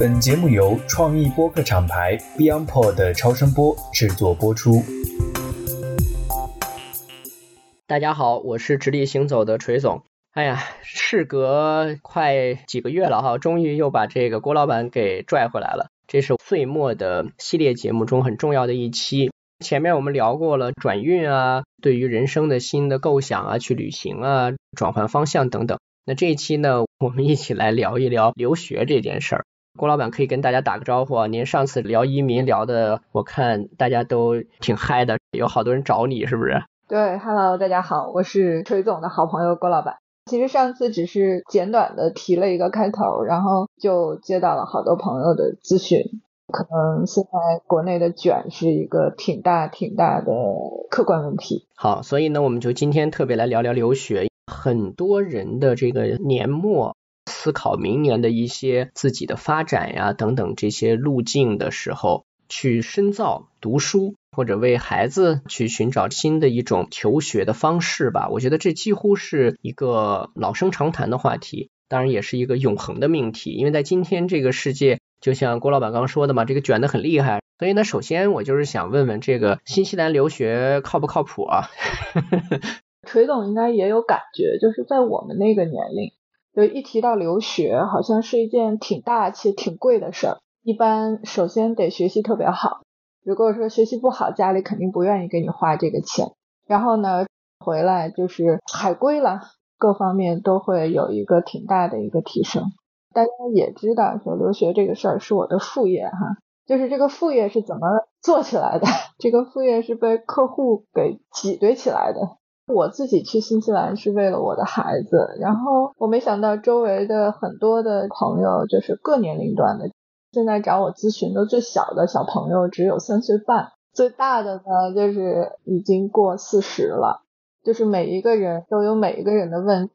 本节目由创意播客厂牌 BeyondPod 的超声波制作播出。大家好，我是直立行走的锤总。哎呀，事隔快几个月了哈，终于又把这个郭老板给拽回来了。这是岁末的系列节目中很重要的一期。前面我们聊过了转运啊，对于人生的新的构想啊，去旅行啊，转换方向等等。那这一期呢，我们一起来聊一聊留学这件事儿。郭老板可以跟大家打个招呼啊！您上次聊移民聊的，我看大家都挺嗨的，有好多人找你，是不是？对，Hello，大家好，我是锤总的好朋友郭老板。其实上次只是简短的提了一个开头，然后就接到了好多朋友的咨询。可能现在国内的卷是一个挺大挺大的客观问题。好，所以呢，我们就今天特别来聊聊留学。很多人的这个年末。思考明年的一些自己的发展呀等等这些路径的时候，去深造读书，或者为孩子去寻找新的一种求学的方式吧。我觉得这几乎是一个老生常谈的话题，当然也是一个永恒的命题。因为在今天这个世界，就像郭老板刚说的嘛，这个卷的很厉害。所以呢，首先我就是想问问，这个新西兰留学靠不靠谱啊？锤总应该也有感觉，就是在我们那个年龄。就一提到留学，好像是一件挺大且挺贵的事儿。一般首先得学习特别好，如果说学习不好，家里肯定不愿意给你花这个钱。然后呢，回来就是海归了，各方面都会有一个挺大的一个提升。大家也知道，说留学这个事儿是我的副业哈，就是这个副业是怎么做起来的？这个副业是被客户给挤兑起来的。我自己去新西兰是为了我的孩子，然后我没想到周围的很多的朋友就是各年龄段的，现在找我咨询的最小的小朋友只有三岁半，最大的呢就是已经过四十了，就是每一个人都有每一个人的问题。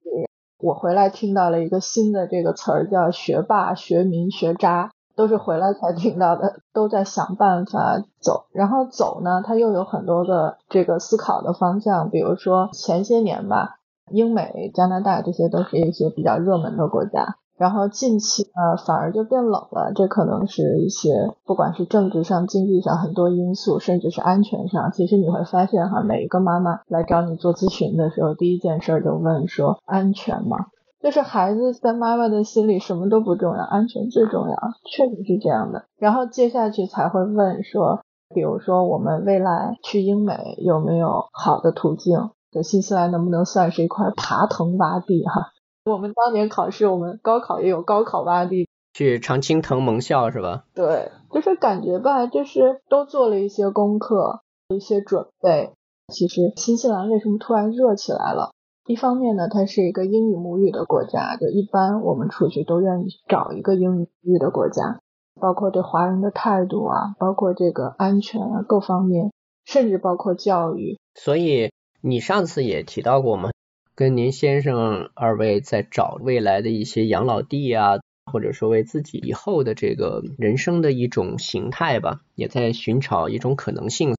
我回来听到了一个新的这个词儿叫学霸、学民、学渣。都是回来才听到的，都在想办法走，然后走呢，它又有很多的这个思考的方向，比如说前些年吧，英美、加拿大这些都是一些比较热门的国家，然后近期呢反而就变冷了，这可能是一些不管是政治上、经济上很多因素，甚至是安全上，其实你会发现哈，每一个妈妈来找你做咨询的时候，第一件事就问说安全吗？就是孩子在妈妈的心里什么都不重要，安全最重要，确实是这样的。然后接下去才会问说，比如说我们未来去英美有没有好的途径？就新西兰能不能算是一块爬藤洼地？哈，我们当年考试，我们高考也有高考洼地，去常青藤盟校是吧？对，就是感觉吧，就是都做了一些功课，一些准备。其实新西兰为什么突然热起来了？一方面呢，它是一个英语母语的国家，就一般我们出去都愿意找一个英语母语的国家，包括对华人的态度啊，包括这个安全啊各方面，甚至包括教育。所以你上次也提到过嘛？跟您先生二位在找未来的一些养老地啊，或者说为自己以后的这个人生的一种形态吧，也在寻找一种可能性。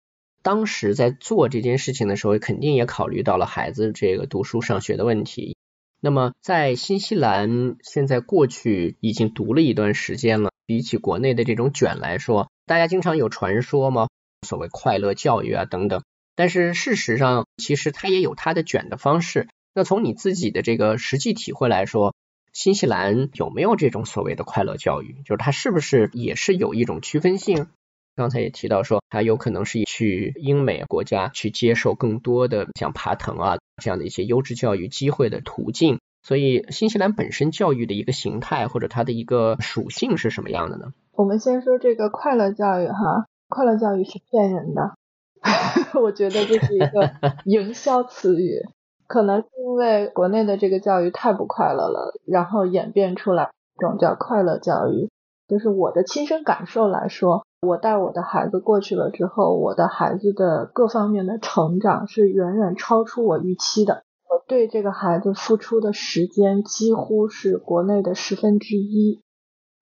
当时在做这件事情的时候，肯定也考虑到了孩子这个读书上学的问题。那么在新西兰，现在过去已经读了一段时间了，比起国内的这种卷来说，大家经常有传说吗？所谓快乐教育啊等等。但是事实上，其实它也有它的卷的方式。那从你自己的这个实际体会来说，新西兰有没有这种所谓的快乐教育？就是它是不是也是有一种区分性？刚才也提到说，他有可能是去英美国家去接受更多的像爬藤啊这样的一些优质教育机会的途径。所以，新西兰本身教育的一个形态或者它的一个属性是什么样的呢？我们先说这个快乐教育哈，快乐教育是骗人的，我觉得这是一个 营销词语，可能是因为国内的这个教育太不快乐了，然后演变出来一种叫快乐教育。就是我的亲身感受来说。我带我的孩子过去了之后，我的孩子的各方面的成长是远远超出我预期的。我对这个孩子付出的时间几乎是国内的十分之一。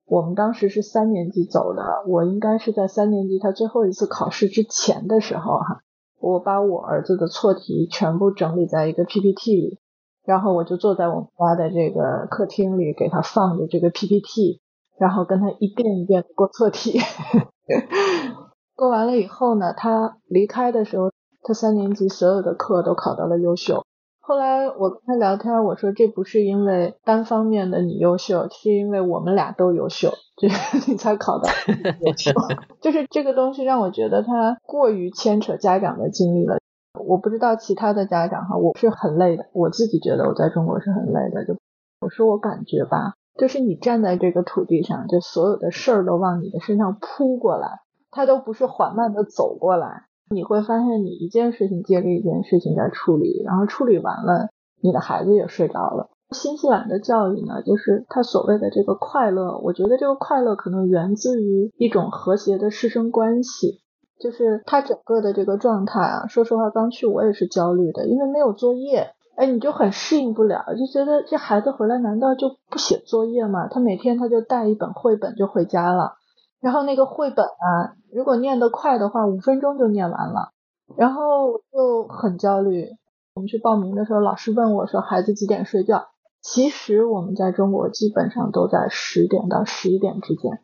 我们当时是三年级走的，我应该是在三年级他最后一次考试之前的时候哈，我把我儿子的错题全部整理在一个 PPT 里，然后我就坐在我们家的这个客厅里给他放着这个 PPT。然后跟他一遍一遍过错题。过完了以后呢，他离开的时候，他三年级所有的课都考到了优秀。后来我跟他聊天，我说这不是因为单方面的你优秀，是因为我们俩都优秀，就是你才考到优秀。就是这个东西让我觉得他过于牵扯家长的精力了。我不知道其他的家长哈，我是很累的，我自己觉得我在中国是很累的。就我说我感觉吧，就是你站在这个土地上，就所有的事儿都往你的身上扑过来，它都不是缓慢的走过来。你会发现，你一件事情接着一件事情在处理，然后处理完了，你的孩子也睡着了。新西兰的教育呢，就是他所谓的这个快乐，我觉得这个快乐可能源自于一种和谐的师生关系，就是他整个的这个状态啊。说实话，刚去我也是焦虑的，因为没有作业，哎，你就很适应不了，就觉得这孩子回来难道就不写作业吗？他每天他就带一本绘本就回家了。然后那个绘本啊，如果念得快的话，五分钟就念完了。然后就很焦虑。我们去报名的时候，老师问我说：“孩子几点睡觉？”其实我们在中国基本上都在十点到十一点之间。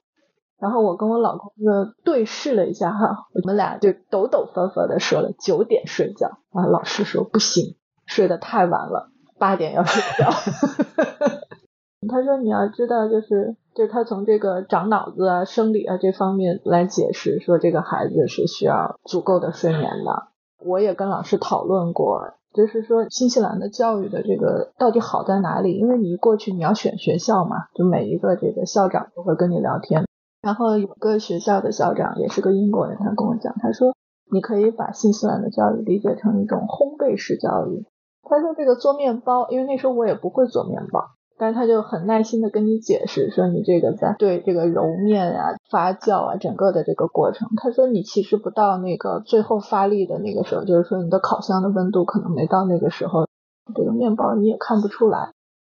然后我跟我老公就对视了一下哈，我们俩就抖抖纷纷的说了九点睡觉。啊，老师说不行，睡得太晚了，八点要睡觉。他说：“你要知道，就是就是他从这个长脑子啊、生理啊这方面来解释，说这个孩子是需要足够的睡眠的。我也跟老师讨论过，就是说新西兰的教育的这个到底好在哪里？因为你一过去你要选学校嘛，就每一个这个校长都会跟你聊天。然后有个学校的校长也是个英国人，他跟我讲，他说你可以把新西兰的教育理解成一种烘焙式教育。他说这个做面包，因为那时候我也不会做面包。”但是他就很耐心的跟你解释说，你这个在对这个揉面啊、发酵啊，整个的这个过程，他说你其实不到那个最后发力的那个时候，就是说你的烤箱的温度可能没到那个时候，这个面包你也看不出来，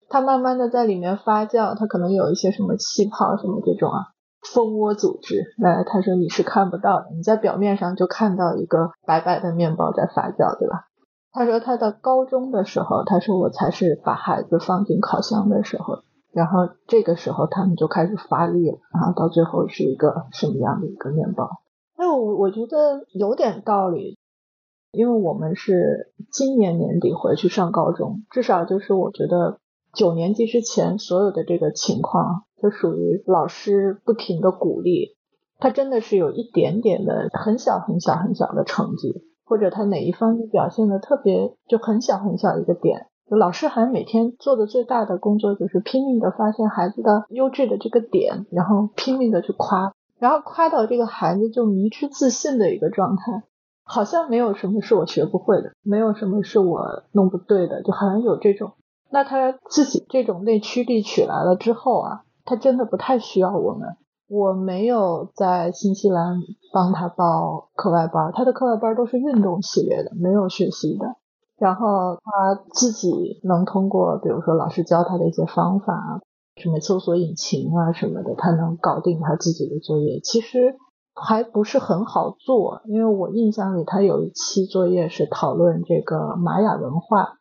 它慢慢的在里面发酵，它可能有一些什么气泡什么这种啊，蜂窝组织，那，他说你是看不到的，你在表面上就看到一个白白的面包在发酵，对吧？他说他的高中的时候，他说我才是把孩子放进烤箱的时候，然后这个时候他们就开始发力了，然后到最后是一个什么样的一个面包？哎，我我觉得有点道理，因为我们是今年年底回去上高中，至少就是我觉得九年级之前所有的这个情况，就属于老师不停的鼓励，他真的是有一点点的很小很小很小的成绩。或者他哪一方面表现的特别就很小很小一个点，就老师好像每天做的最大的工作就是拼命的发现孩子的优质的这个点，然后拼命的去夸，然后夸到这个孩子就迷之自信的一个状态，好像没有什么是我学不会的，没有什么是我弄不对的，就好像有这种。那他自己这种内驱力取来了之后啊，他真的不太需要我们。我没有在新西兰帮他报课外班，他的课外班都是运动系列的，没有学习的。然后他自己能通过，比如说老师教他的一些方法，什么搜索引擎啊什么的，他能搞定他自己的作业。其实还不是很好做，因为我印象里他有一期作业是讨论这个玛雅文化。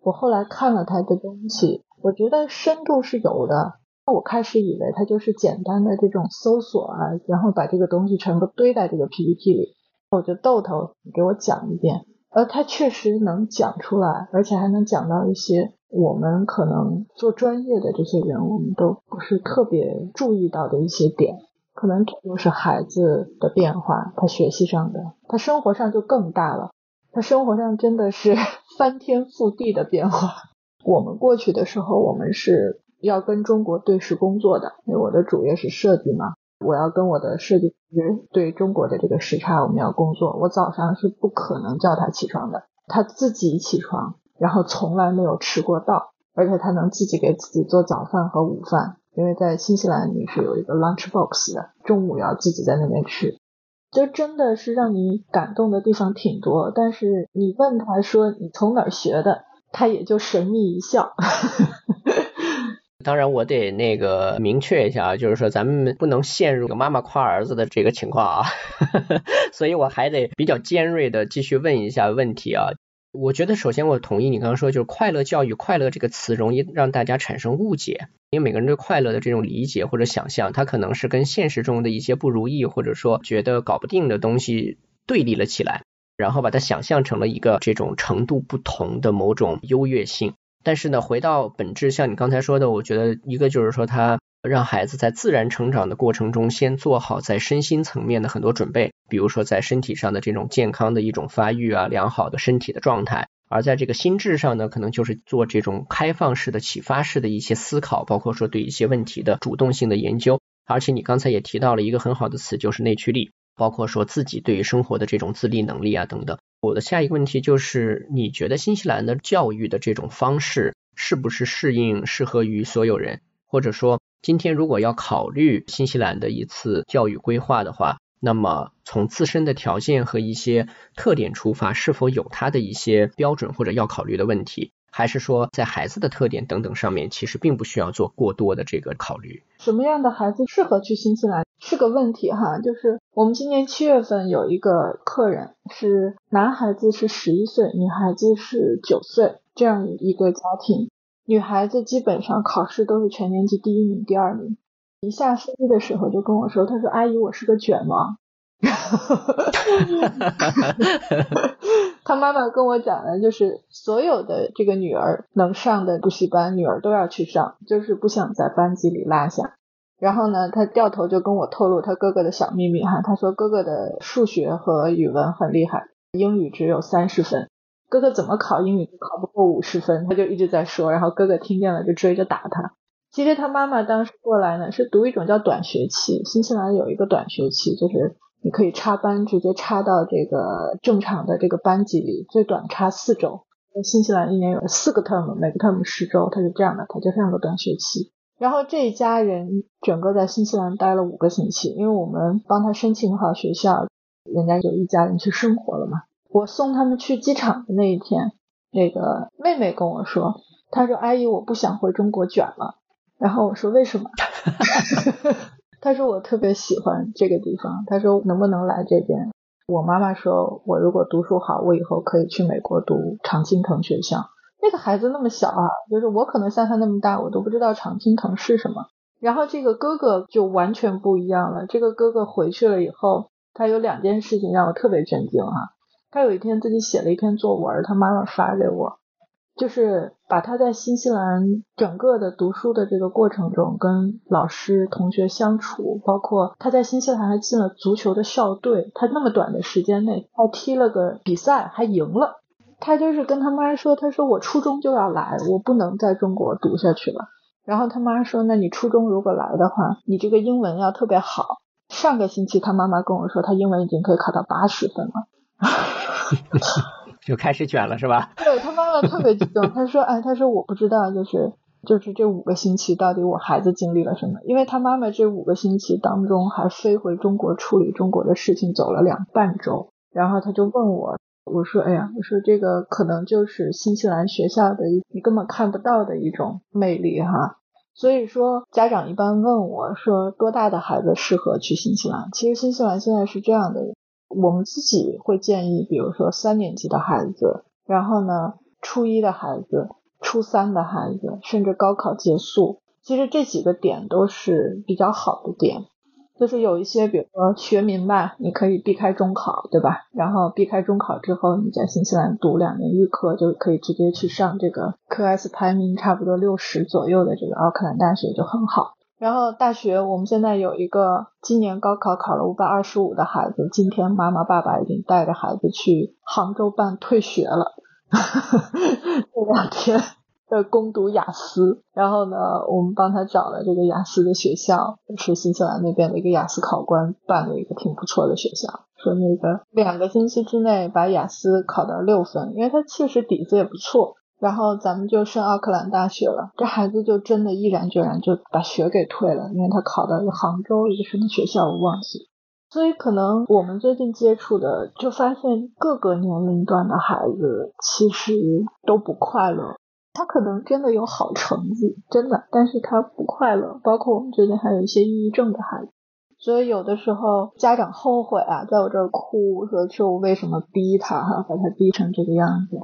我后来看了他的东西，我觉得深度是有的。我开始以为它就是简单的这种搜索啊，然后把这个东西全部堆在这个 PPT 里。我就豆豆给我讲一遍，呃，他确实能讲出来，而且还能讲到一些我们可能做专业的这些人，我们都不是特别注意到的一些点。可能这就是孩子的变化，他学习上的，他生活上就更大了。他生活上真的是 翻天覆地的变化。我们过去的时候，我们是。要跟中国对时工作的，因为我的主业是设计嘛，我要跟我的设计师对中国的这个时差，我们要工作。我早上是不可能叫他起床的，他自己起床，然后从来没有迟过到，而且他能自己给自己做早饭和午饭，因为在新西兰你是有一个 lunch box 的，中午要自己在那边吃，就真的是让你感动的地方挺多。但是你问他说你从哪儿学的，他也就神秘一笑。当然，我得那个明确一下啊，就是说咱们不能陷入妈妈夸儿子的这个情况啊，所以我还得比较尖锐的继续问一下问题啊。我觉得首先我同意你刚刚说，就是快乐教育，快乐这个词容易让大家产生误解，因为每个人对快乐的这种理解或者想象，它可能是跟现实中的一些不如意或者说觉得搞不定的东西对立了起来，然后把它想象成了一个这种程度不同的某种优越性。但是呢，回到本质，像你刚才说的，我觉得一个就是说他。让孩子在自然成长的过程中，先做好在身心层面的很多准备，比如说在身体上的这种健康的一种发育啊，良好的身体的状态；而在这个心智上呢，可能就是做这种开放式的、启发式的一些思考，包括说对一些问题的主动性的研究。而且你刚才也提到了一个很好的词，就是内驱力，包括说自己对于生活的这种自立能力啊等等。我的下一个问题就是，你觉得新西兰的教育的这种方式是不是适应、适合于所有人，或者说？今天如果要考虑新西兰的一次教育规划的话，那么从自身的条件和一些特点出发，是否有它的一些标准或者要考虑的问题？还是说在孩子的特点等等上面，其实并不需要做过多的这个考虑？什么样的孩子适合去新西兰是个问题哈。就是我们今年七月份有一个客人是男孩子是十一岁，女孩子是九岁，这样一个家庭。女孩子基本上考试都是全年级第一名、第二名。一下飞机的时候就跟我说：“他说阿姨，我是个卷王。”他妈妈跟我讲的，就是所有的这个女儿能上的补习班，女儿都要去上，就是不想在班级里落下。然后呢，他掉头就跟我透露他哥哥的小秘密哈，他说哥哥的数学和语文很厉害，英语只有三十分。哥哥怎么考英语都考不过五十分，他就一直在说，然后哥哥听见了就追着打他。其实他妈妈当时过来呢，是读一种叫短学期，新西兰有一个短学期，就是你可以插班，直接插到这个正常的这个班级里，最短插四周。新西兰一年有四个 term，每个 term 十周，他是这样的，他就上个短学期。然后这一家人整个在新西兰待了五个星期，因为我们帮他申请好学校，人家就一家人去生活了嘛。我送他们去机场的那一天，那个妹妹跟我说：“她说阿姨，我不想回中国卷了。”然后我说：“为什么？” 他说：“我特别喜欢这个地方。”他说：“能不能来这边？”我妈妈说：“我如果读书好，我以后可以去美国读常青藤学校。”那个孩子那么小啊，就是我可能像他那么大，我都不知道常青藤是什么。然后这个哥哥就完全不一样了。这个哥哥回去了以后，他有两件事情让我特别震惊啊。他有一天自己写了一篇作文，他妈妈发给我，就是把他在新西兰整个的读书的这个过程中，跟老师、同学相处，包括他在新西兰还进了足球的校队，他那么短的时间内还踢了个比赛，还赢了。他就是跟他妈说，他说我初中就要来，我不能在中国读下去了。然后他妈说，那你初中如果来的话，你这个英文要特别好。上个星期他妈妈跟我说，他英文已经可以考到八十分了。就开始卷了是吧？对他妈妈特别激动，他说：“哎，他说我不知道，就是就是这五个星期到底我孩子经历了什么？因为他妈妈这五个星期当中还飞回中国处理中国的事情，走了两半周。然后他就问我，我说：哎呀，我说这个可能就是新西兰学校的一你根本看不到的一种魅力哈。所以说家长一般问我说多大的孩子适合去新西兰？其实新西兰现在是这样的。”我们自己会建议，比如说三年级的孩子，然后呢，初一的孩子，初三的孩子，甚至高考结束，其实这几个点都是比较好的点。就是有一些，比如说学民吧，你可以避开中考，对吧？然后避开中考之后，你在新西兰读两年预科，就可以直接去上这个 QS 排名差不多六十左右的这个奥克兰大学，就很好。然后大学，我们现在有一个今年高考考了五百二十五的孩子，今天妈妈爸爸已经带着孩子去杭州办退学了，这两天在攻读雅思。然后呢，我们帮他找了这个雅思的学校，是新西兰那边的一个雅思考官办的一个挺不错的学校，说那个两个星期之内把雅思考到六分，因为他确实底子也不错。然后咱们就升奥克兰大学了，这孩子就真的毅然决然就把学给退了，因为他考到一个杭州一个什么学校我忘记。所以可能我们最近接触的，就发现各个年龄段的孩子其实都不快乐。他可能真的有好成绩，真的，但是他不快乐。包括我们最近还有一些抑郁症的孩子，所以有的时候家长后悔啊，在我这儿哭，说说我为什么逼他哈，把他逼成这个样子。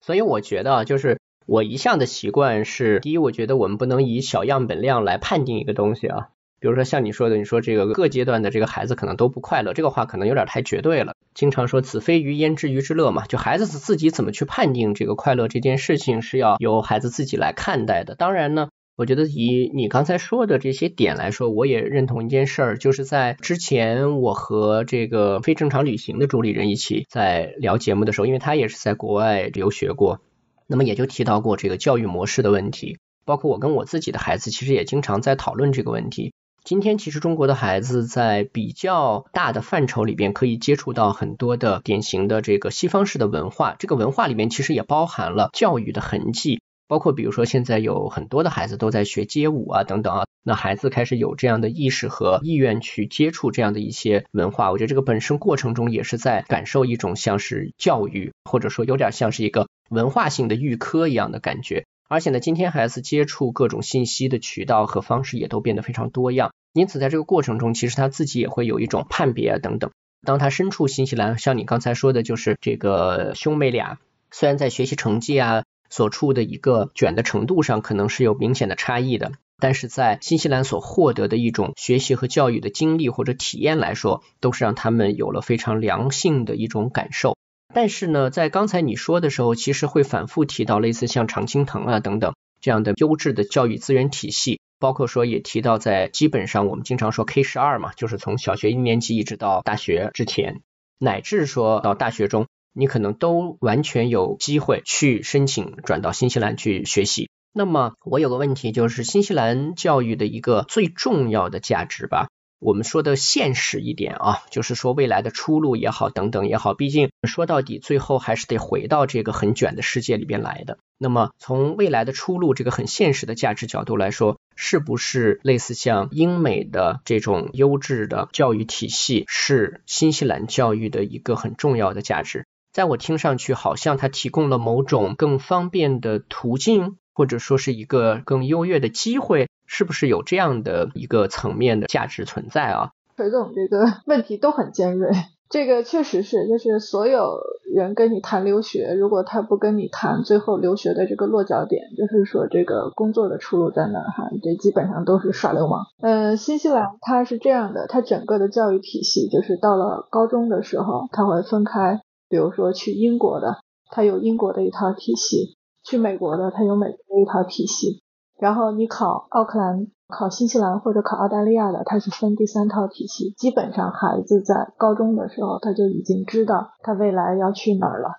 所以我觉得就是我一向的习惯是，第一，我觉得我们不能以小样本量来判定一个东西啊。比如说像你说的，你说这个各阶段的这个孩子可能都不快乐，这个话可能有点太绝对了。经常说子非鱼焉知鱼之乐嘛，就孩子自己怎么去判定这个快乐这件事情是要由孩子自己来看待的。当然呢，我觉得以你刚才说的这些点来说，我也认同一件事儿，就是在之前我和这个非正常旅行的主理人一起在聊节目的时候，因为他也是在国外留学过，那么也就提到过这个教育模式的问题，包括我跟我自己的孩子其实也经常在讨论这个问题。今天其实中国的孩子在比较大的范畴里边可以接触到很多的典型的这个西方式的文化，这个文化里面其实也包含了教育的痕迹，包括比如说现在有很多的孩子都在学街舞啊等等啊，那孩子开始有这样的意识和意愿去接触这样的一些文化，我觉得这个本身过程中也是在感受一种像是教育，或者说有点像是一个文化性的预科一样的感觉。而且呢，今天孩子接触各种信息的渠道和方式也都变得非常多样，因此在这个过程中，其实他自己也会有一种判别等等。当他身处新西兰，像你刚才说的，就是这个兄妹俩，虽然在学习成绩啊所处的一个卷的程度上可能是有明显的差异的，但是在新西兰所获得的一种学习和教育的经历或者体验来说，都是让他们有了非常良性的一种感受。但是呢，在刚才你说的时候，其实会反复提到类似像常青藤啊等等这样的优质的教育资源体系，包括说也提到在基本上我们经常说 K 十二嘛，就是从小学一年级一直到大学之前，乃至说到大学中，你可能都完全有机会去申请转到新西兰去学习。那么我有个问题，就是新西兰教育的一个最重要的价值吧。我们说的现实一点啊，就是说未来的出路也好，等等也好，毕竟说到底，最后还是得回到这个很卷的世界里边来的。那么从未来的出路这个很现实的价值角度来说，是不是类似像英美的这种优质的教育体系，是新西兰教育的一个很重要的价值？在我听上去，好像它提供了某种更方便的途径。或者说是一个更优越的机会，是不是有这样的一个层面的价值存在啊？裴总这个问题都很尖锐，这个确实是，就是所有人跟你谈留学，如果他不跟你谈最后留学的这个落脚点，就是说这个工作的出路在哪哈，这基本上都是耍流氓。嗯，新西兰它是这样的，它整个的教育体系就是到了高中的时候，它会分开，比如说去英国的，它有英国的一套体系。去美国的，它有美国的一套体系，然后你考奥克兰、考新西兰或者考澳大利亚的，它是分第三套体系。基本上孩子在高中的时候，他就已经知道他未来要去哪儿了，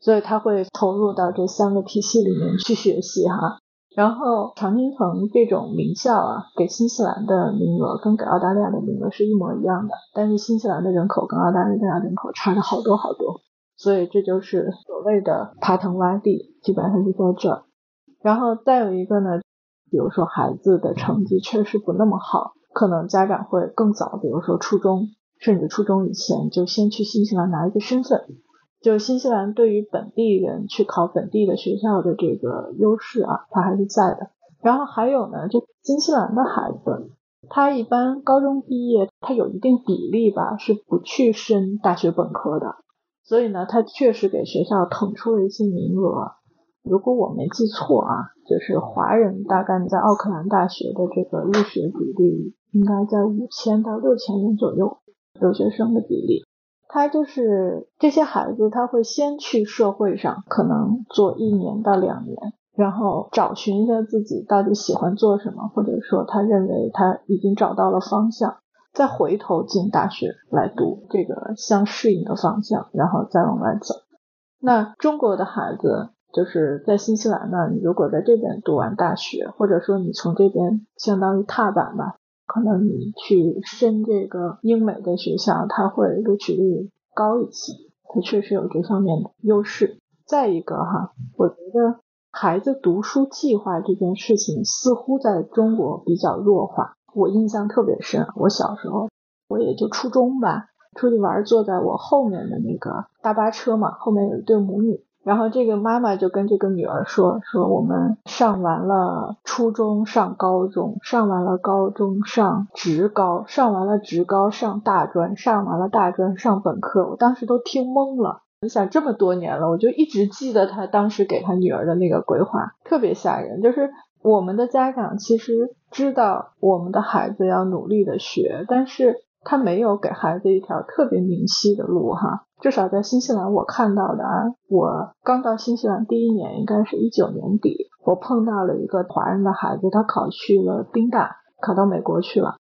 所以他会投入到这三个体系里面去学习哈。然后常青藤这种名校啊，给新西兰的名额跟给澳大利亚的名额是一模一样的，但是新西兰的人口跟澳大利亚人口差了好多好多。所以这就是所谓的爬藤洼地，基本上就在这儿。然后再有一个呢，比如说孩子的成绩确实不那么好，可能家长会更早，比如说初中，甚至初中以前就先去新西兰拿一个身份。就新西兰对于本地人去考本地的学校的这个优势啊，它还是在的。然后还有呢，就新西兰的孩子，他一般高中毕业，他有一定比例吧，是不去升大学本科的。所以呢，他确实给学校腾出了一些名额。如果我没记错啊，就是华人大概在奥克兰大学的这个入学比例应该在五千到六千人左右，留学生的比例。他就是这些孩子，他会先去社会上可能做一年到两年，然后找寻一下自己到底喜欢做什么，或者说他认为他已经找到了方向。再回头进大学来读这个相适应的方向，然后再往外走。那中国的孩子就是在新西兰呢，你如果在这边读完大学，或者说你从这边相当于踏板吧，可能你去申这个英美的学校，它会录取率高一些，它确实有这方面的优势。再一个哈，我觉得孩子读书计划这件事情似乎在中国比较弱化。我印象特别深，我小时候，我也就初中吧，出去玩，坐在我后面的那个大巴车嘛，后面有一对母女，然后这个妈妈就跟这个女儿说，说我们上完了初中，上高中，上完了高中，上职高，上完了职高，上大专，上完了大专，上本科，我当时都听懵了，你想这么多年了，我就一直记得他当时给他女儿的那个规划，特别吓人。就是我们的家长其实知道我们的孩子要努力的学，但是他没有给孩子一条特别明晰的路哈。至少在新西兰我看到的啊，我刚到新西兰第一年，应该是一九年底，我碰到了一个华人的孩子，他考去了宾大，考到美国去了，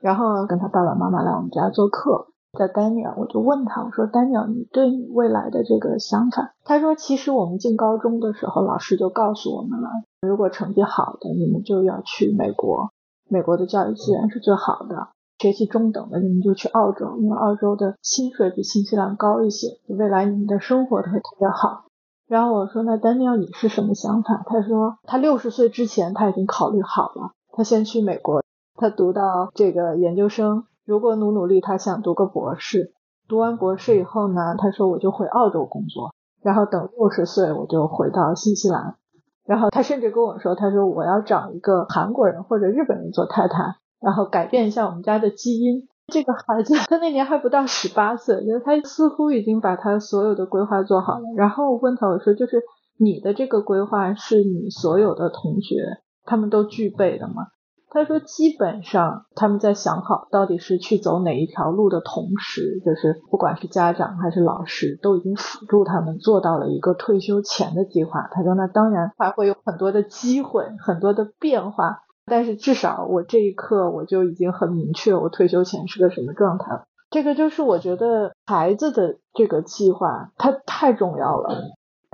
然后跟他爸爸妈妈来我们家做客。在 Daniel，我就问他，我说 Daniel，你对你未来的这个想法？他说，其实我们进高中的时候，老师就告诉我们了，如果成绩好的，你们就要去美国，美国的教育资源是最好的；学习中等的，你们就去澳洲，因为澳洲的薪水比新西兰高一些，未来你们的生活会特别好。然后我说，那 Daniel 你是什么想法？他说，他六十岁之前他已经考虑好了，他先去美国，他读到这个研究生。如果努努力，他想读个博士。读完博士以后呢，他说我就回澳洲工作，然后等六十岁我就回到新西兰。然后他甚至跟我说，他说我要找一个韩国人或者日本人做太太，然后改变一下我们家的基因。这个孩子他那年还不到十八岁，就他似乎已经把他所有的规划做好了。然后我问他，我说就是你的这个规划是你所有的同学他们都具备的吗？他说：“基本上他们在想好到底是去走哪一条路的同时，就是不管是家长还是老师，都已经辅助他们做到了一个退休前的计划。他说：那当然还会有很多的机会，很多的变化，但是至少我这一刻我就已经很明确，我退休前是个什么状态了。这个就是我觉得孩子的这个计划，它太重要了。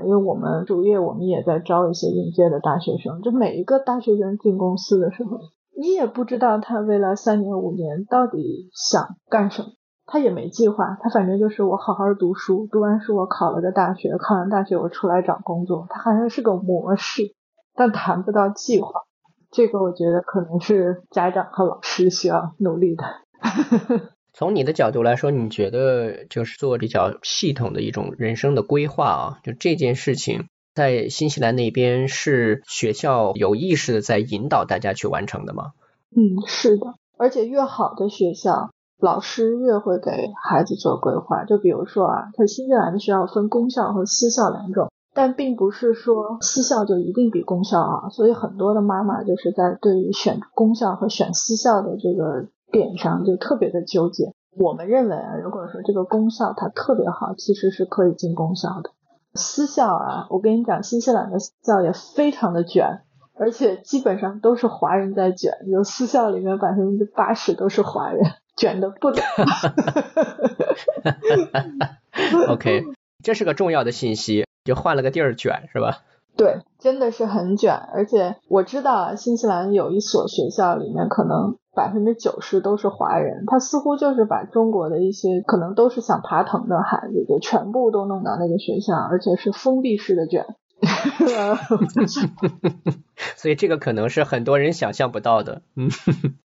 因为我们主业我们也在招一些应届的大学生，就每一个大学生进公司的时候。”你也不知道他未来三年五年到底想干什么，他也没计划，他反正就是我好好读书，读完书我考了个大学，考完大学我出来找工作，他好像是个模式，但谈不到计划。这个我觉得可能是家长和老师需要努力的。从你的角度来说，你觉得就是做比较系统的一种人生的规划啊，就这件事情。在新西兰那边是学校有意识的在引导大家去完成的吗？嗯，是的，而且越好的学校，老师越会给孩子做规划。就比如说啊，它新西兰的学校分公校和私校两种，但并不是说私校就一定比公校好，所以很多的妈妈就是在对于选公校和选私校的这个点上就特别的纠结。我们认为啊，如果说这个公校它特别好，其实是可以进公校的。私校啊，我跟你讲，新西兰的私校也非常的卷，而且基本上都是华人在卷，有私校里面百分之八十都是华人，卷的不得了。OK，这是个重要的信息，就换了个地儿卷是吧？对，真的是很卷，而且我知道，新西兰有一所学校里面可能。百分之九十都是华人，他似乎就是把中国的一些可能都是想爬藤的孩子，就全部都弄到那个学校，而且是封闭式的卷。所以这个可能是很多人想象不到的。嗯，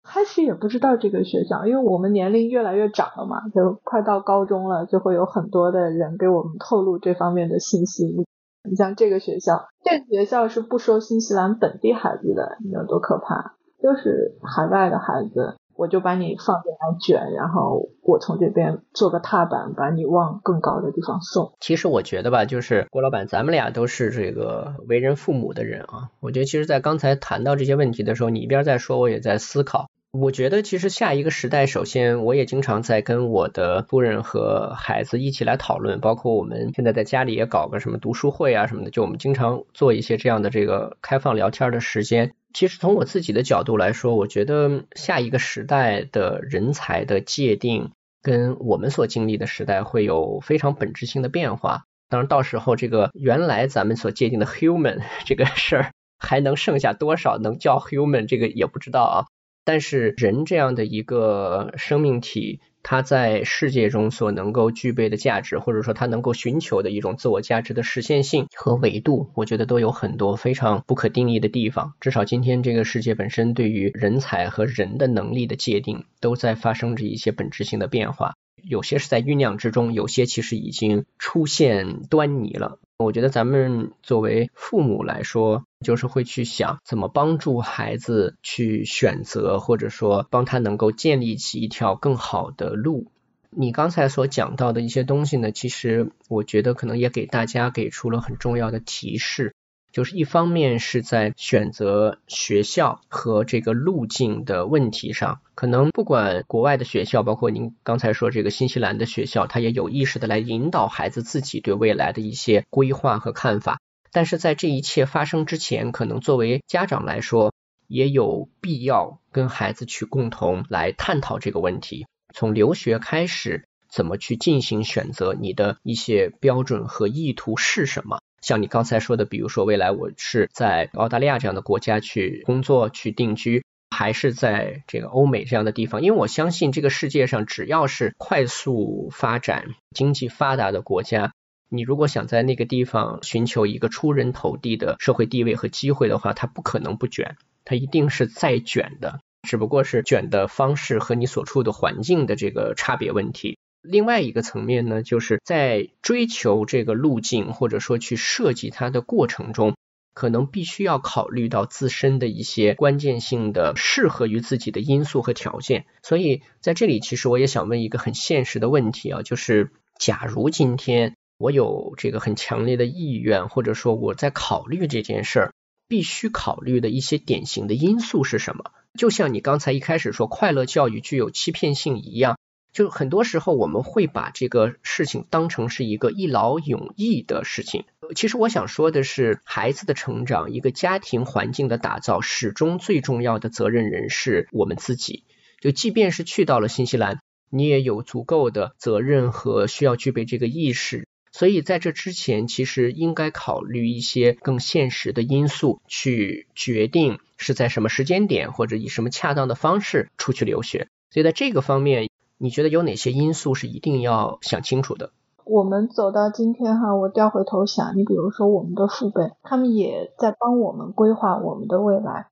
开始也不知道这个学校，因为我们年龄越来越长了嘛，就快到高中了，就会有很多的人给我们透露这方面的信息。你像这个学校，这个学校是不收新西兰本地孩子的，你有多可怕？就是海外的孩子，我就把你放进来卷，然后我从这边做个踏板，把你往更高的地方送。其实我觉得吧，就是郭老板，咱们俩都是这个为人父母的人啊。我觉得其实，在刚才谈到这些问题的时候，你一边在说，我也在思考。我觉得其实下一个时代，首先我也经常在跟我的夫人和孩子一起来讨论，包括我们现在在家里也搞个什么读书会啊什么的，就我们经常做一些这样的这个开放聊天的时间。其实从我自己的角度来说，我觉得下一个时代的人才的界定跟我们所经历的时代会有非常本质性的变化。当然，到时候这个原来咱们所界定的 human 这个事儿还能剩下多少能叫 human，这个也不知道啊。但是人这样的一个生命体。他在世界中所能够具备的价值，或者说他能够寻求的一种自我价值的实现性和维度，我觉得都有很多非常不可定义的地方。至少今天这个世界本身对于人才和人的能力的界定，都在发生着一些本质性的变化。有些是在酝酿之中，有些其实已经出现端倪了。我觉得咱们作为父母来说，就是会去想怎么帮助孩子去选择，或者说帮他能够建立起一条更好的路。你刚才所讲到的一些东西呢，其实我觉得可能也给大家给出了很重要的提示，就是一方面是在选择学校和这个路径的问题上，可能不管国外的学校，包括您刚才说这个新西兰的学校，他也有意识的来引导孩子自己对未来的一些规划和看法。但是在这一切发生之前，可能作为家长来说，也有必要跟孩子去共同来探讨这个问题。从留学开始，怎么去进行选择？你的一些标准和意图是什么？像你刚才说的，比如说未来我是在澳大利亚这样的国家去工作、去定居，还是在这个欧美这样的地方？因为我相信这个世界上只要是快速发展、经济发达的国家，你如果想在那个地方寻求一个出人头地的社会地位和机会的话，它不可能不卷，它一定是再卷的。只不过是卷的方式和你所处的环境的这个差别问题。另外一个层面呢，就是在追求这个路径或者说去设计它的过程中，可能必须要考虑到自身的一些关键性的适合于自己的因素和条件。所以在这里，其实我也想问一个很现实的问题啊，就是假如今天我有这个很强烈的意愿，或者说我在考虑这件事儿，必须考虑的一些典型的因素是什么？就像你刚才一开始说快乐教育具有欺骗性一样，就很多时候我们会把这个事情当成是一个一劳永逸的事情。其实我想说的是，孩子的成长，一个家庭环境的打造，始终最重要的责任人是我们自己。就即便是去到了新西兰，你也有足够的责任和需要具备这个意识。所以在这之前，其实应该考虑一些更现实的因素，去决定是在什么时间点或者以什么恰当的方式出去留学。所以在这个方面，你觉得有哪些因素是一定要想清楚的？我们走到今天哈，我调回头想，你比如说我们的父辈，他们也在帮我们规划我们的未来。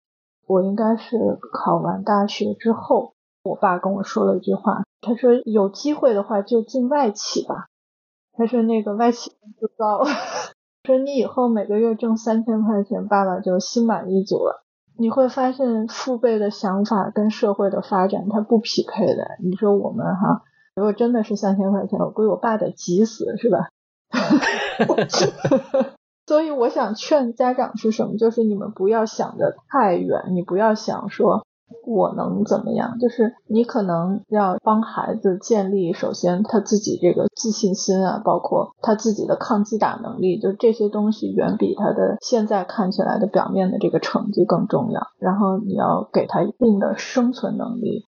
我应该是考完大学之后，我爸跟我说了一句话，他说有机会的话就进外企吧。他说那个外企不高，说你以后每个月挣三千块钱，爸爸就心满意足了。你会发现父辈的想法跟社会的发展它不匹配的。你说我们哈，如果真的是三千块钱，我估计我爸得急死是吧？所以我想劝家长是什么？就是你们不要想的太远，你不要想说。我能怎么样？就是你可能要帮孩子建立，首先他自己这个自信心啊，包括他自己的抗击打能力，就这些东西远比他的现在看起来的表面的这个成绩更重要。然后你要给他一定的生存能力。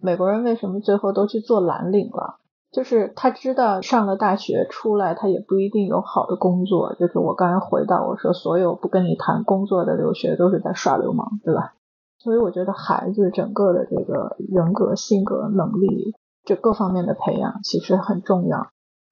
美国人为什么最后都去做蓝领了？就是他知道上了大学出来，他也不一定有好的工作。就是我刚才回到我说，所有不跟你谈工作的留学都是在耍流氓，对吧？所以我觉得孩子整个的这个人格、性格、能力这各方面的培养其实很重要。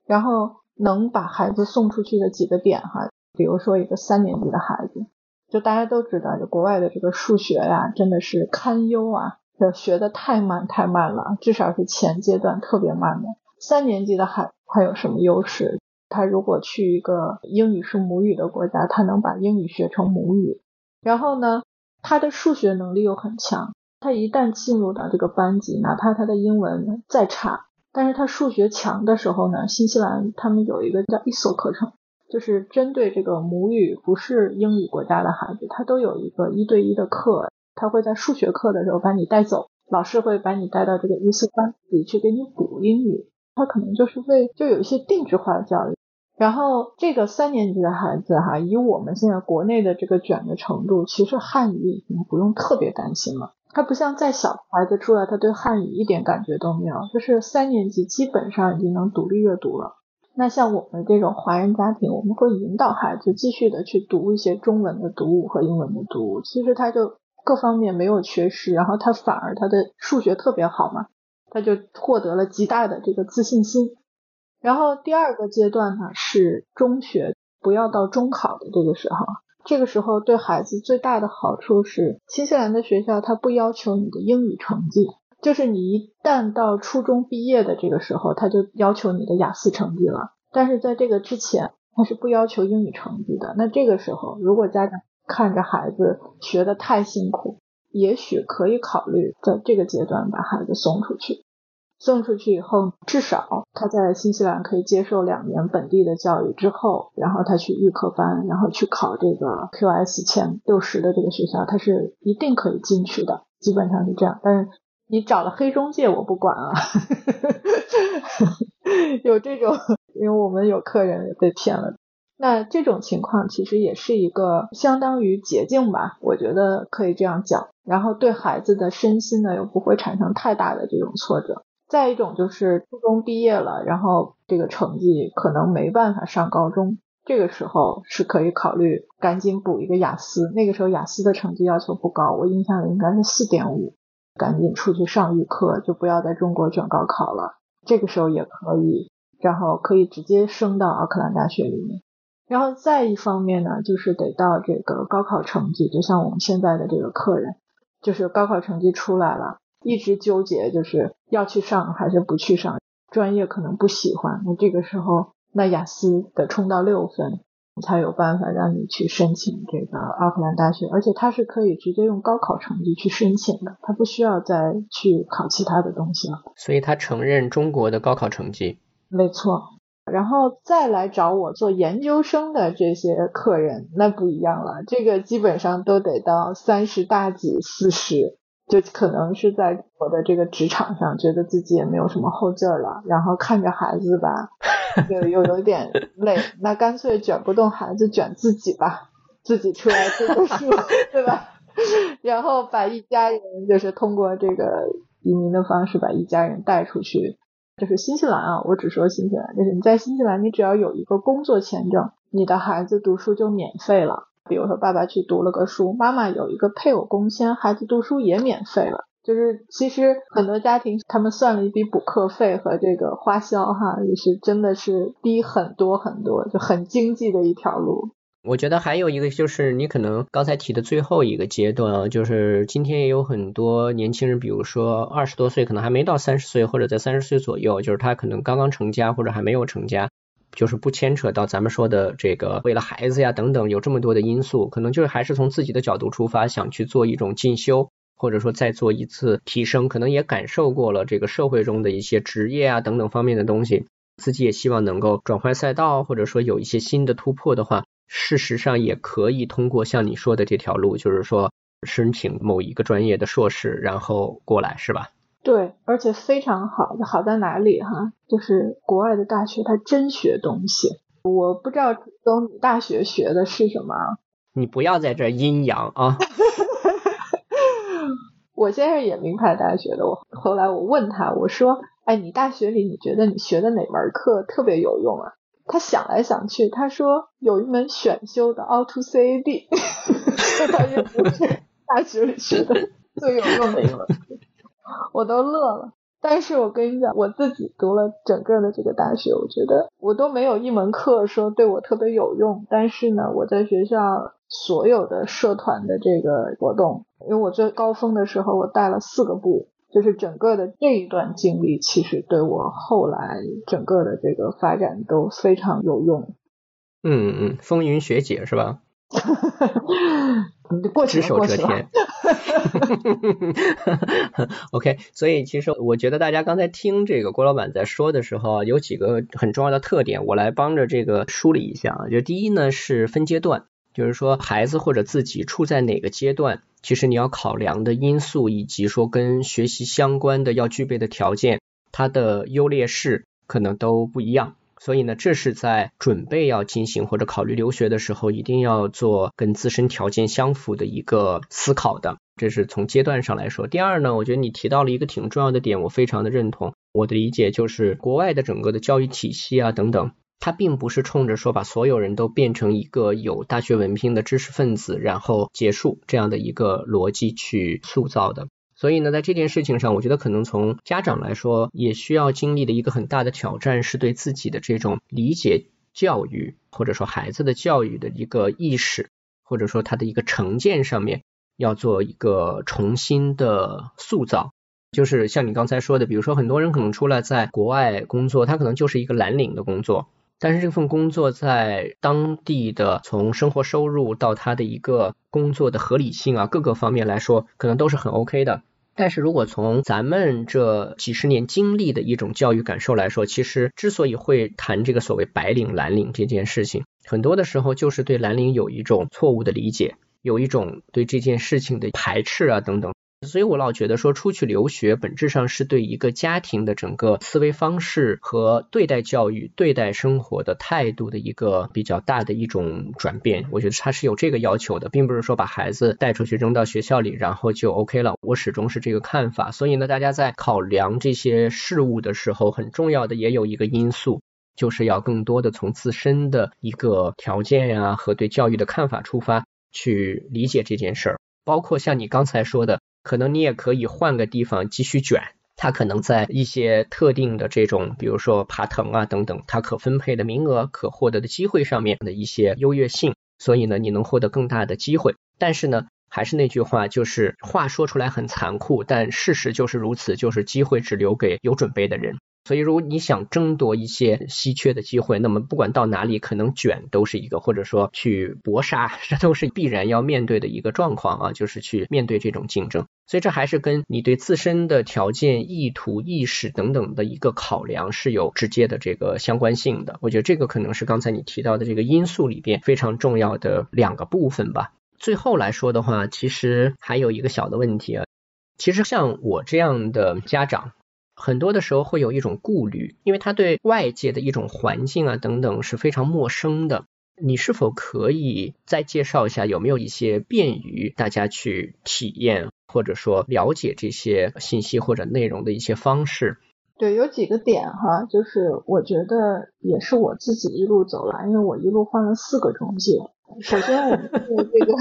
然后能把孩子送出去的几个点哈，比如说一个三年级的孩子，就大家都知道，就国外的这个数学呀，真的是堪忧啊，就学的太慢太慢了，至少是前阶段特别慢的。三年级的孩他有什么优势？他如果去一个英语是母语的国家，他能把英语学成母语。然后呢？他的数学能力又很强，他一旦进入到这个班级，哪怕他的英文再差，但是他数学强的时候呢，新西兰他们有一个叫一所课程，就是针对这个母语不是英语国家的孩子，他都有一个一对一的课，他会在数学课的时候把你带走，老师会把你带到这个一所班级去给你补英语，他可能就是为就有一些定制化的教育。然后这个三年级的孩子哈，以我们现在国内的这个卷的程度，其实汉语已经不用特别担心了。他不像再小孩子出来，他对汉语一点感觉都没有。就是三年级基本上已经能独立阅读了。那像我们这种华人家庭，我们会引导孩子继续的去读一些中文的读物和英文的读物。其实他就各方面没有缺失，然后他反而他的数学特别好嘛，他就获得了极大的这个自信心。然后第二个阶段呢是中学，不要到中考的这个时候，这个时候对孩子最大的好处是，新西兰的学校它不要求你的英语成绩，就是你一旦到初中毕业的这个时候，他就要求你的雅思成绩了。但是在这个之前，他是不要求英语成绩的。那这个时候，如果家长看着孩子学的太辛苦，也许可以考虑在这个阶段把孩子送出去。送出去以后，至少他在新西兰可以接受两年本地的教育之后，然后他去预科班，然后去考这个 QS 前六十的这个学校，他是一定可以进去的，基本上是这样。但是你找了黑中介，我不管啊，有这种，因为我们有客人被骗了。那这种情况其实也是一个相当于捷径吧，我觉得可以这样讲。然后对孩子的身心呢，又不会产生太大的这种挫折。再一种就是初中毕业了，然后这个成绩可能没办法上高中，这个时候是可以考虑赶紧补一个雅思。那个时候雅思的成绩要求不高，我印象里应该是四点五，赶紧出去上预科，就不要在中国卷高考了。这个时候也可以，然后可以直接升到奥克兰大学里面。然后再一方面呢，就是得到这个高考成绩，就像我们现在的这个客人，就是高考成绩出来了，一直纠结就是要去上还是不去上，专业可能不喜欢，那这个时候那雅思得冲到六分，才有办法让你去申请这个奥克兰大学，而且它是可以直接用高考成绩去申请的，它不需要再去考其他的东西了。所以他承认中国的高考成绩。没错。然后再来找我做研究生的这些客人，那不一样了。这个基本上都得到三十大几、四十，就可能是在我的这个职场上，觉得自己也没有什么后劲儿了。然后看着孩子吧，又又有点累，那干脆卷不动孩子，卷自己吧，自己出来读读书，对吧？然后把一家人，就是通过这个移民的方式，把一家人带出去。就是新西兰啊，我只说新西兰，就是你在新西兰，你只要有一个工作签证，你的孩子读书就免费了。比如说爸爸去读了个书，妈妈有一个配偶工签，孩子读书也免费了。就是其实很多家庭他们算了一笔补课费和这个花销哈，也是真的是低很多很多，就很经济的一条路。我觉得还有一个就是你可能刚才提的最后一个阶段啊，就是今天也有很多年轻人，比如说二十多岁，可能还没到三十岁，或者在三十岁左右，就是他可能刚刚成家或者还没有成家，就是不牵扯到咱们说的这个为了孩子呀等等有这么多的因素，可能就是还是从自己的角度出发，想去做一种进修，或者说再做一次提升，可能也感受过了这个社会中的一些职业啊等等方面的东西，自己也希望能够转换赛道，或者说有一些新的突破的话。事实上也可以通过像你说的这条路，就是说申请某一个专业的硕士，然后过来，是吧？对，而且非常好，好在哪里哈？就是国外的大学它真学东西。我不知道东你大学学的是什么？你不要在这阴阳啊！我先生也名牌大学的，我后来我问他，我说，哎，你大学里你觉得你学的哪门课特别有用啊？他想来想去，他说有一门选修的 Auto CAD，他也不是大学里学的最有用的一门，我都乐了。但是我跟你讲，我自己读了整个的这个大学，我觉得我都没有一门课说对我特别有用。但是呢，我在学校所有的社团的这个活动，因为我最高峰的时候，我带了四个部。就是整个的这一段经历，其实对我后来整个的这个发展都非常有用。嗯嗯，风云学姐是吧？过去只手遮天。OK，所以其实我觉得大家刚才听这个郭老板在说的时候，有几个很重要的特点，我来帮着这个梳理一下啊。就第一呢是分阶段，就是说孩子或者自己处在哪个阶段。其实你要考量的因素，以及说跟学习相关的要具备的条件，它的优劣势可能都不一样。所以呢，这是在准备要进行或者考虑留学的时候，一定要做跟自身条件相符的一个思考的。这是从阶段上来说。第二呢，我觉得你提到了一个挺重要的点，我非常的认同。我的理解就是，国外的整个的教育体系啊等等。它并不是冲着说把所有人都变成一个有大学文凭的知识分子，然后结束这样的一个逻辑去塑造的。所以呢，在这件事情上，我觉得可能从家长来说，也需要经历的一个很大的挑战，是对自己的这种理解教育，或者说孩子的教育的一个意识，或者说他的一个成见上面，要做一个重新的塑造。就是像你刚才说的，比如说很多人可能出来在国外工作，他可能就是一个蓝领的工作。但是这份工作在当地的从生活收入到他的一个工作的合理性啊各个方面来说，可能都是很 OK 的。但是如果从咱们这几十年经历的一种教育感受来说，其实之所以会谈这个所谓白领蓝领这件事情，很多的时候就是对蓝领有一种错误的理解，有一种对这件事情的排斥啊等等。所以我老觉得说出去留学本质上是对一个家庭的整个思维方式和对待教育、对待生活的态度的一个比较大的一种转变。我觉得他是有这个要求的，并不是说把孩子带出去扔到学校里，然后就 OK 了。我始终是这个看法。所以呢，大家在考量这些事物的时候，很重要的也有一个因素，就是要更多的从自身的一个条件呀和对教育的看法出发去理解这件事儿，包括像你刚才说的。可能你也可以换个地方继续卷，它可能在一些特定的这种，比如说爬藤啊等等，它可分配的名额、可获得的机会上面的一些优越性，所以呢，你能获得更大的机会。但是呢，还是那句话，就是话说出来很残酷，但事实就是如此，就是机会只留给有准备的人。所以，如果你想争夺一些稀缺的机会，那么不管到哪里，可能卷都是一个，或者说去搏杀，这都是必然要面对的一个状况啊，就是去面对这种竞争。所以，这还是跟你对自身的条件、意图、意识等等的一个考量是有直接的这个相关性的。我觉得这个可能是刚才你提到的这个因素里边非常重要的两个部分吧。最后来说的话，其实还有一个小的问题啊，其实像我这样的家长。很多的时候会有一种顾虑，因为他对外界的一种环境啊等等是非常陌生的。你是否可以再介绍一下，有没有一些便于大家去体验或者说了解这些信息或者内容的一些方式？对，有几个点哈，就是我觉得也是我自己一路走来，因为我一路换了四个中介。首先，我们这个。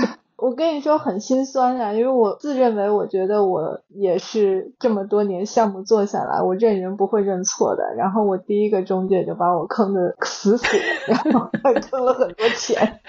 我跟你说很心酸呀，因为我自认为，我觉得我也是这么多年项目做下来，我认人不会认错的。然后我第一个中介就把我坑的死死，然后还坑了很多钱。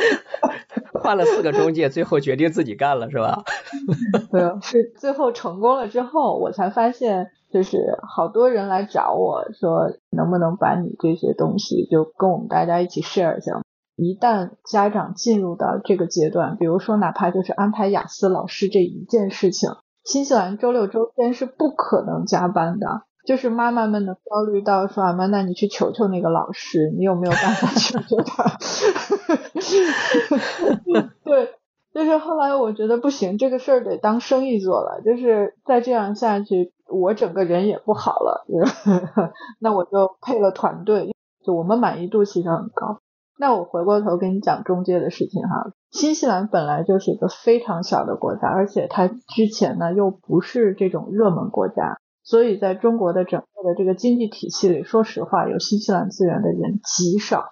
换了四个中介，最后决定自己干了，是吧？对，是最后成功了之后，我才发现，就是好多人来找我说，能不能把你这些东西就跟我们大家一起 share 一下。一旦家长进入到这个阶段，比如说哪怕就是安排雅思老师这一件事情，新西兰周六周天是不可能加班的。就是妈妈们能焦虑到说：“阿妈，那你去求求那个老师，你有没有办法求求他？” 对，就是后来我觉得不行，这个事儿得当生意做了。就是再这样下去，我整个人也不好了。那我就配了团队，就我们满意度其实很高。那我回过头跟你讲中介的事情哈，新西兰本来就是一个非常小的国家，而且它之前呢又不是这种热门国家，所以在中国的整个的这个经济体系里，说实话有新西兰资源的人极少。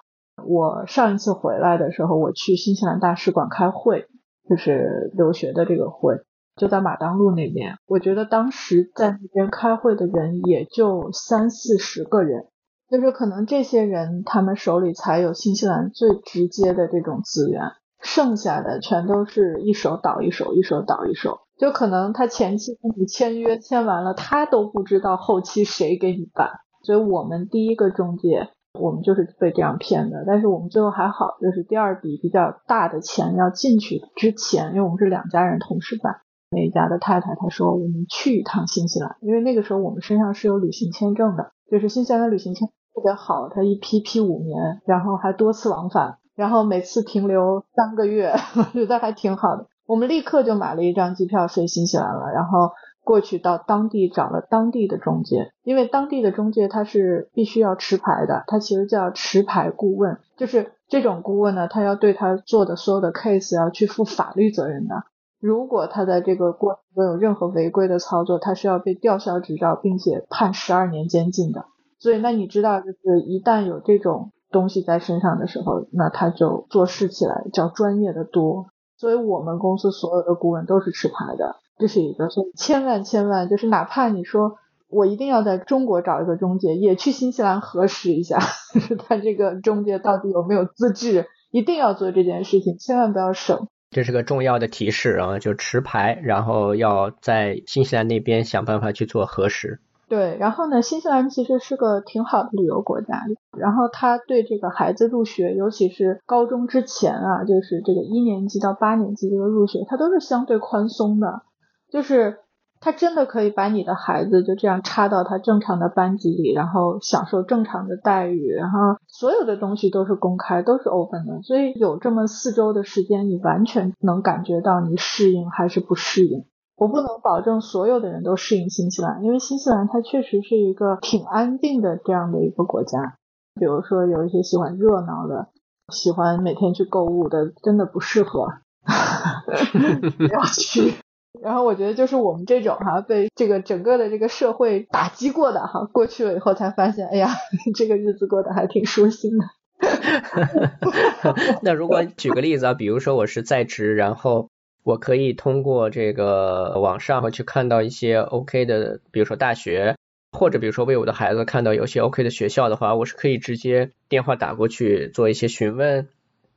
我上一次回来的时候，我去新西兰大使馆开会，就是留学的这个会，就在马当路那边，我觉得当时在那边开会的人也就三四十个人。就是可能这些人他们手里才有新西兰最直接的这种资源，剩下的全都是一手倒一手，一手倒一手。就可能他前期跟你签约签完了，他都不知道后期谁给你办。所以我们第一个中介，我们就是被这样骗的。但是我们最后还好，就是第二笔比较大的钱要进去之前，因为我们是两家人同时办，那一家的太太她说我们去一趟新西兰，因为那个时候我们身上是有旅行签证的，就是新西兰的旅行签。特别好，他一批批五年，然后还多次往返，然后每次停留三个月，我觉得还挺好的。我们立刻就买了一张机票飞新西兰了，然后过去到当地找了当地的中介，因为当地的中介他是必须要持牌的，他其实叫持牌顾问，就是这种顾问呢，他要对他做的所有的 case 要去负法律责任的。如果他在这个过程中有任何违规的操作，他是要被吊销执照，并且判十二年监禁的。所以，那你知道，就是一旦有这种东西在身上的时候，那他就做事起来较专业的多。所以我们公司所有的顾问都是持牌的，这是一个。所以千万千万，就是哪怕你说我一定要在中国找一个中介，也去新西兰核实一下，就是他这个中介到底有没有资质，一定要做这件事情，千万不要省。这是个重要的提示啊，就持牌，然后要在新西兰那边想办法去做核实。对，然后呢，新西兰其实是个挺好的旅游国家，然后他对这个孩子入学，尤其是高中之前啊，就是这个一年级到八年级这个入学，他都是相对宽松的，就是他真的可以把你的孩子就这样插到他正常的班级里，然后享受正常的待遇，然后所有的东西都是公开，都是 open 的。所以有这么四周的时间，你完全能感觉到你适应还是不适应。我不能保证所有的人都适应新西兰，因为新西兰它确实是一个挺安定的这样的一个国家。比如说有一些喜欢热闹的、喜欢每天去购物的，真的不适合，不要去。然后我觉得就是我们这种哈被这个整个的这个社会打击过的哈，过去了以后才发现，哎呀，这个日子过得还挺舒心的。那如果举个例子啊，比如说我是在职，然后我可以通过这个网上去看到一些 OK 的，比如说大学，或者比如说为我的孩子看到有些 OK 的学校的话，我是可以直接电话打过去做一些询问。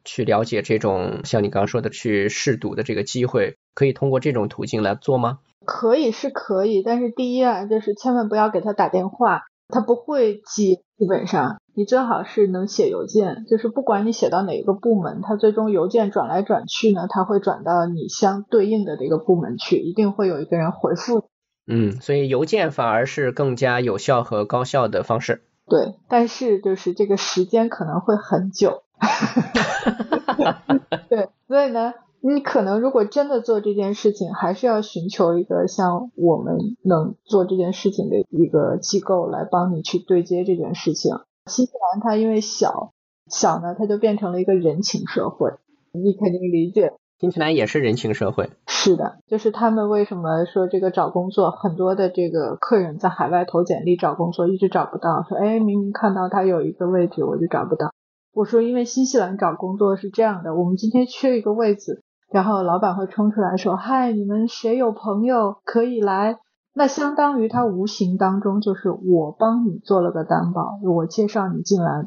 去了解这种像你刚刚说的去试读的这个机会，可以通过这种途径来做吗？可以是可以，但是第一啊，就是千万不要给他打电话，他不会记。基本上你最好是能写邮件，就是不管你写到哪一个部门，他最终邮件转来转去呢，他会转到你相对应的这个部门去，一定会有一个人回复。嗯，所以邮件反而是更加有效和高效的方式。对，但是就是这个时间可能会很久。对，所以呢，你可能如果真的做这件事情，还是要寻求一个像我们能做这件事情的一个机构来帮你去对接这件事情。新西兰它因为小，小呢，它就变成了一个人情社会，你肯定理解。新西兰也是人情社会。是的，就是他们为什么说这个找工作，很多的这个客人在海外投简历找工作一直找不到，说哎，明明看到他有一个位置，我就找不到。我说，因为新西兰找工作是这样的，我们今天缺一个位子，然后老板会冲出来说：“嗨，你们谁有朋友可以来？”那相当于他无形当中就是我帮你做了个担保，我介绍你进来的。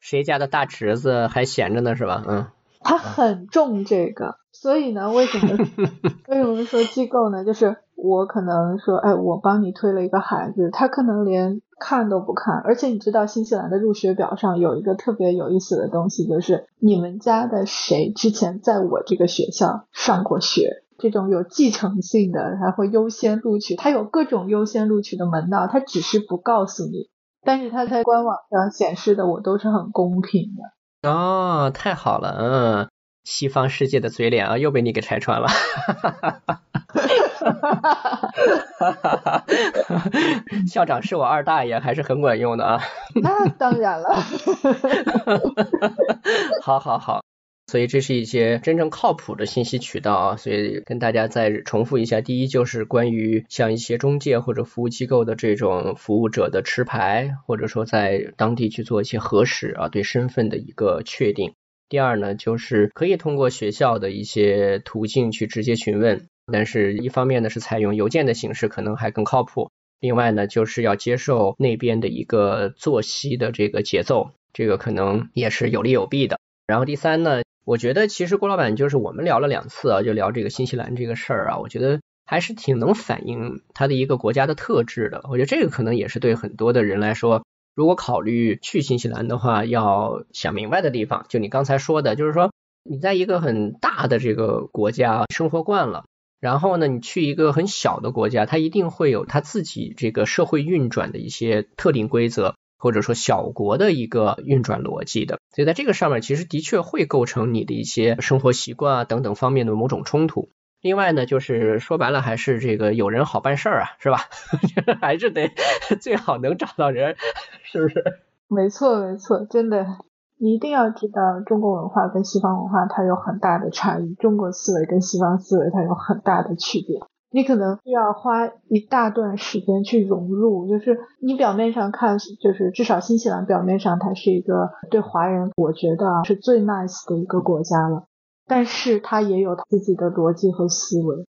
谁家的大侄子还闲着呢，是吧？嗯。他很重这个，所以呢，为什么 为什么说机构呢？就是我可能说，哎，我帮你推了一个孩子，他可能连看都不看，而且你知道，新西兰的入学表上有一个特别有意思的东西，就是你们家的谁之前在我这个学校上过学，这种有继承性的，还会优先录取，他有各种优先录取的门道，他只是不告诉你，但是他在官网上显示的我都是很公平的。哦，太好了，嗯，西方世界的嘴脸啊，又被你给拆穿了，哈哈哈哈哈哈哈！校长是我二大爷，还是很管用的啊。那当然了，好好好。所以这是一些真正靠谱的信息渠道啊，所以跟大家再重复一下，第一就是关于像一些中介或者服务机构的这种服务者的持牌，或者说在当地去做一些核实啊，对身份的一个确定。第二呢，就是可以通过学校的一些途径去直接询问，但是一方面呢是采用邮件的形式可能还更靠谱，另外呢就是要接受那边的一个作息的这个节奏，这个可能也是有利有弊的。然后第三呢。我觉得其实郭老板就是我们聊了两次啊，就聊这个新西兰这个事儿啊，我觉得还是挺能反映它的一个国家的特质的。我觉得这个可能也是对很多的人来说，如果考虑去新西兰的话，要想明白的地方。就你刚才说的，就是说你在一个很大的这个国家生活惯了，然后呢，你去一个很小的国家，它一定会有它自己这个社会运转的一些特定规则。或者说小国的一个运转逻辑的，所以在这个上面其实的确会构成你的一些生活习惯啊等等方面的某种冲突。另外呢，就是说白了还是这个有人好办事儿啊，是吧？还是得 最好能找到人，是不是？没错，没错，真的，你一定要知道中国文化跟西方文化它有很大的差异，中国思维跟西方思维它有很大的区别。你可能需要花一大段时间去融入，就是你表面上看，就是至少新西兰表面上它是一个对华人，我觉得是最 nice 的一个国家了，但是他也有自己的逻辑和思维。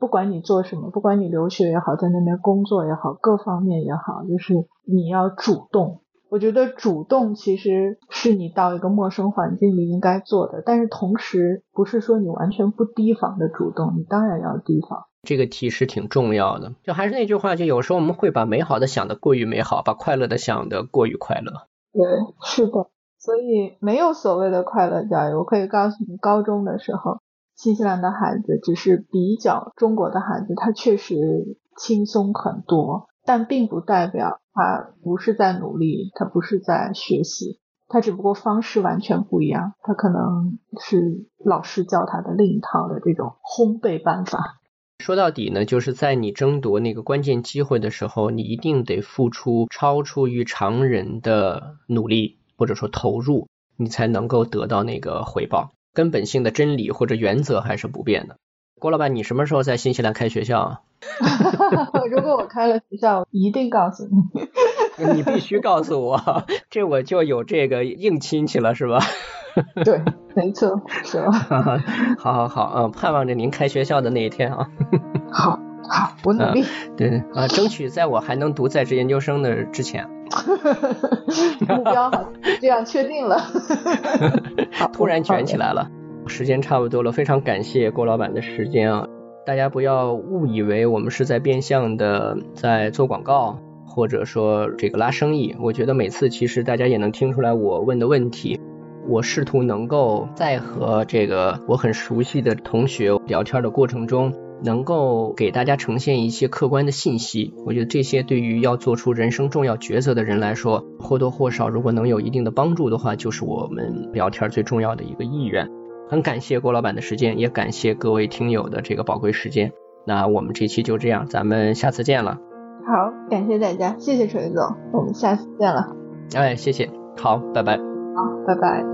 不管你做什么，不管你留学也好，在那边工作也好，各方面也好，就是你要主动。我觉得主动其实是你到一个陌生环境里应该做的，但是同时不是说你完全不提防的主动，你当然要提防。这个提示挺重要的，就还是那句话，就有时候我们会把美好的想的过于美好，把快乐的想的过于快乐。对，是的，所以没有所谓的快乐教育。我可以告诉你，高中的时候，新西兰的孩子只是比较中国的孩子，他确实轻松很多，但并不代表他不是在努力，他不是在学习，他只不过方式完全不一样，他可能是老师教他的另一套的这种烘焙办法。说到底呢，就是在你争夺那个关键机会的时候，你一定得付出超出于常人的努力，或者说投入，你才能够得到那个回报。根本性的真理或者原则还是不变的。郭老板，你什么时候在新西兰开学校啊？如果我开了学校，一定告诉你。你必须告诉我，这我就有这个硬亲戚了，是吧？对，没错，是吧？好好好，嗯，盼望着您开学校的那一天啊。好，好，我努力。对，啊，争取在我还能读在职研究生的之前。目标好，这样确定了。突然卷起来了，时间差不多了，非常感谢郭老板的时间啊！大家不要误以为我们是在变相的在做广告，或者说这个拉生意。我觉得每次其实大家也能听出来，我问的问题，我试图能够在和这个我很熟悉的同学聊天的过程中。能够给大家呈现一些客观的信息，我觉得这些对于要做出人生重要抉择的人来说，或多或少如果能有一定的帮助的话，就是我们聊天最重要的一个意愿。很感谢郭老板的时间，也感谢各位听友的这个宝贵时间。那我们这期就这样，咱们下次见了。好，感谢大家，谢谢锤总，我们下次见了。哎，谢谢，好，拜拜。好，拜拜。